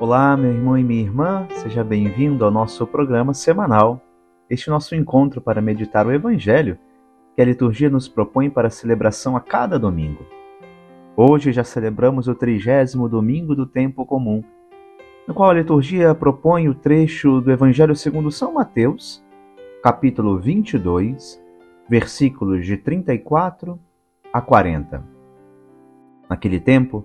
Olá, meu irmão e minha irmã, seja bem-vindo ao nosso programa semanal, este nosso encontro para meditar o Evangelho que a liturgia nos propõe para celebração a cada domingo. Hoje já celebramos o trigésimo domingo do tempo comum, no qual a liturgia propõe o trecho do Evangelho segundo São Mateus, capítulo 22, versículos de 34 a 40. Naquele tempo,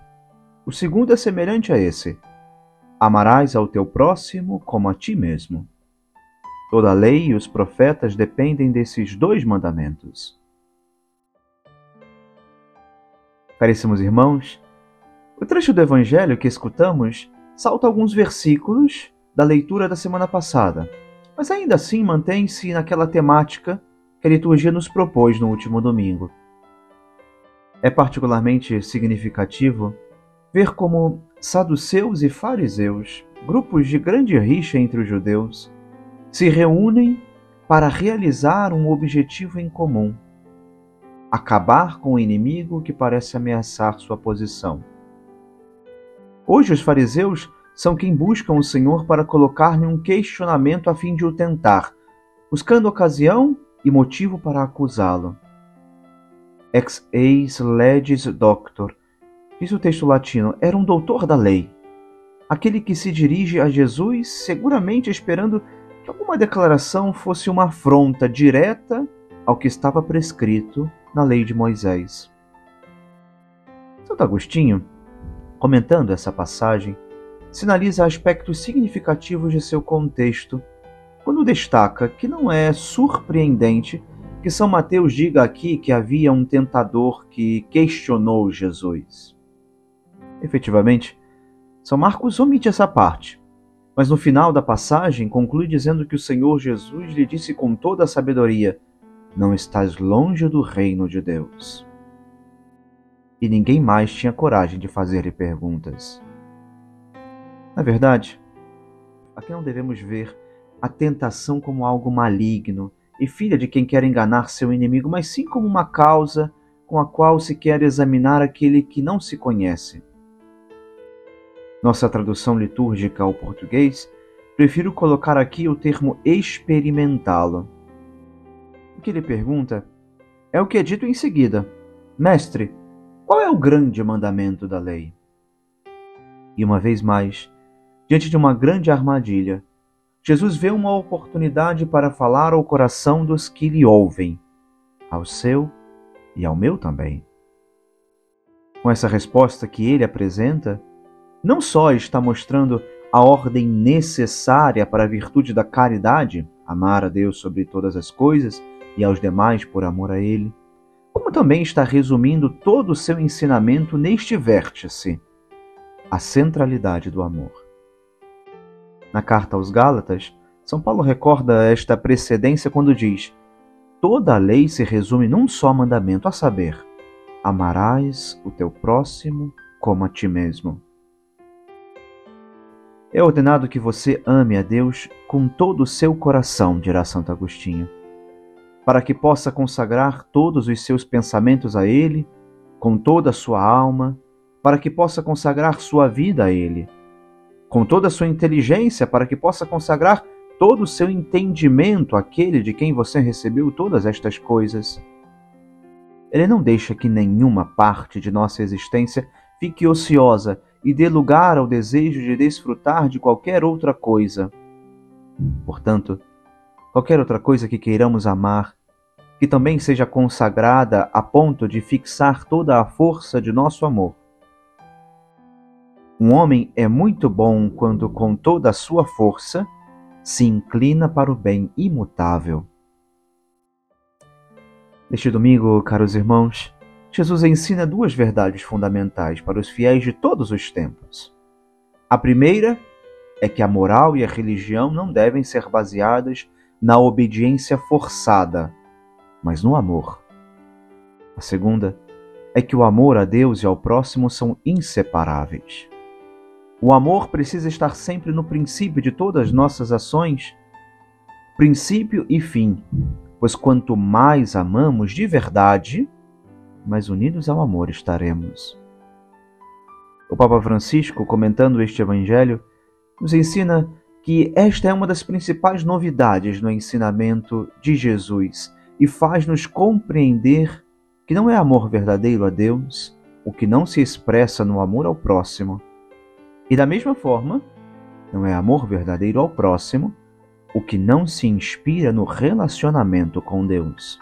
O segundo é semelhante a esse: Amarás ao teu próximo como a ti mesmo. Toda a lei e os profetas dependem desses dois mandamentos. Caríssimos irmãos, o trecho do Evangelho que escutamos salta alguns versículos da leitura da semana passada, mas ainda assim mantém-se naquela temática que a liturgia nos propôs no último domingo. É particularmente significativo ver como saduceus e fariseus, grupos de grande rixa entre os judeus, se reúnem para realizar um objetivo em comum: acabar com o inimigo que parece ameaçar sua posição. Hoje, os fariseus são quem buscam o Senhor para colocar-lhe um questionamento a fim de o tentar, buscando ocasião e motivo para acusá-lo. Ex eis legis doctor, diz o texto latino, era um doutor da lei. Aquele que se dirige a Jesus seguramente esperando que alguma declaração fosse uma afronta direta ao que estava prescrito na lei de Moisés. Santo Agostinho, comentando essa passagem, sinaliza aspectos significativos de seu contexto quando destaca que não é surpreendente que São Mateus diga aqui que havia um tentador que questionou Jesus. Efetivamente, São Marcos omite essa parte, mas no final da passagem conclui dizendo que o Senhor Jesus lhe disse com toda a sabedoria: Não estás longe do reino de Deus. E ninguém mais tinha coragem de fazer-lhe perguntas. Na verdade, aqui não devemos ver a tentação como algo maligno e filha de quem quer enganar seu inimigo, mas sim como uma causa com a qual se quer examinar aquele que não se conhece. Nossa tradução litúrgica ao português, prefiro colocar aqui o termo experimentá-lo. O que ele pergunta é o que é dito em seguida: Mestre, qual é o grande mandamento da lei? E uma vez mais, diante de uma grande armadilha, Jesus vê uma oportunidade para falar ao coração dos que lhe ouvem, ao seu e ao meu também. Com essa resposta que ele apresenta, não só está mostrando a ordem necessária para a virtude da caridade, amar a Deus sobre todas as coisas e aos demais por amor a Ele, como também está resumindo todo o seu ensinamento neste vértice, a centralidade do amor. Na carta aos Gálatas, São Paulo recorda esta precedência quando diz: Toda a lei se resume num só mandamento, a saber, amarás o teu próximo como a ti mesmo. É ordenado que você ame a Deus com todo o seu coração, dirá Santo Agostinho, para que possa consagrar todos os seus pensamentos a Ele, com toda a sua alma, para que possa consagrar sua vida a Ele, com toda a sua inteligência, para que possa consagrar todo o seu entendimento àquele de quem você recebeu todas estas coisas. Ele não deixa que nenhuma parte de nossa existência fique ociosa e dê lugar ao desejo de desfrutar de qualquer outra coisa. Portanto, qualquer outra coisa que queiramos amar, que também seja consagrada a ponto de fixar toda a força de nosso amor. Um homem é muito bom quando, com toda a sua força, se inclina para o bem imutável. Neste domingo, caros irmãos, Jesus ensina duas verdades fundamentais para os fiéis de todos os tempos. A primeira é que a moral e a religião não devem ser baseadas na obediência forçada, mas no amor. A segunda é que o amor a Deus e ao próximo são inseparáveis. O amor precisa estar sempre no princípio de todas as nossas ações, princípio e fim, pois quanto mais amamos de verdade, mais unidos ao amor estaremos. O Papa Francisco, comentando este Evangelho, nos ensina que esta é uma das principais novidades no ensinamento de Jesus e faz-nos compreender que não é amor verdadeiro a Deus o que não se expressa no amor ao próximo. E da mesma forma, não é amor verdadeiro ao próximo o que não se inspira no relacionamento com Deus.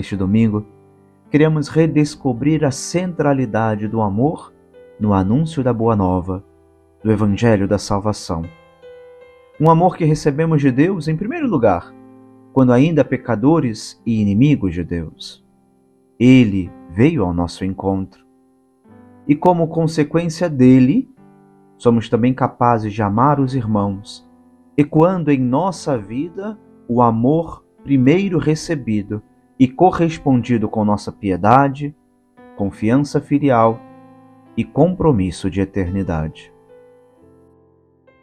Neste domingo, queremos redescobrir a centralidade do amor no anúncio da Boa Nova, do Evangelho da Salvação. Um amor que recebemos de Deus, em primeiro lugar, quando ainda pecadores e inimigos de Deus. Ele veio ao nosso encontro. E como consequência dele, somos também capazes de amar os irmãos, ecoando em nossa vida o amor primeiro recebido e correspondido com nossa piedade, confiança filial e compromisso de eternidade.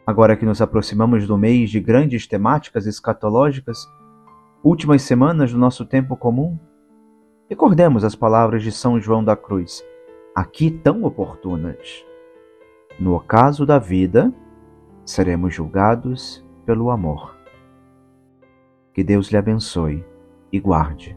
Agora que nos aproximamos do mês de grandes temáticas escatológicas, últimas semanas do nosso tempo comum, recordemos as palavras de São João da Cruz, aqui tão oportunas. No ocaso da vida, seremos julgados pelo amor. Que Deus lhe abençoe e guarde.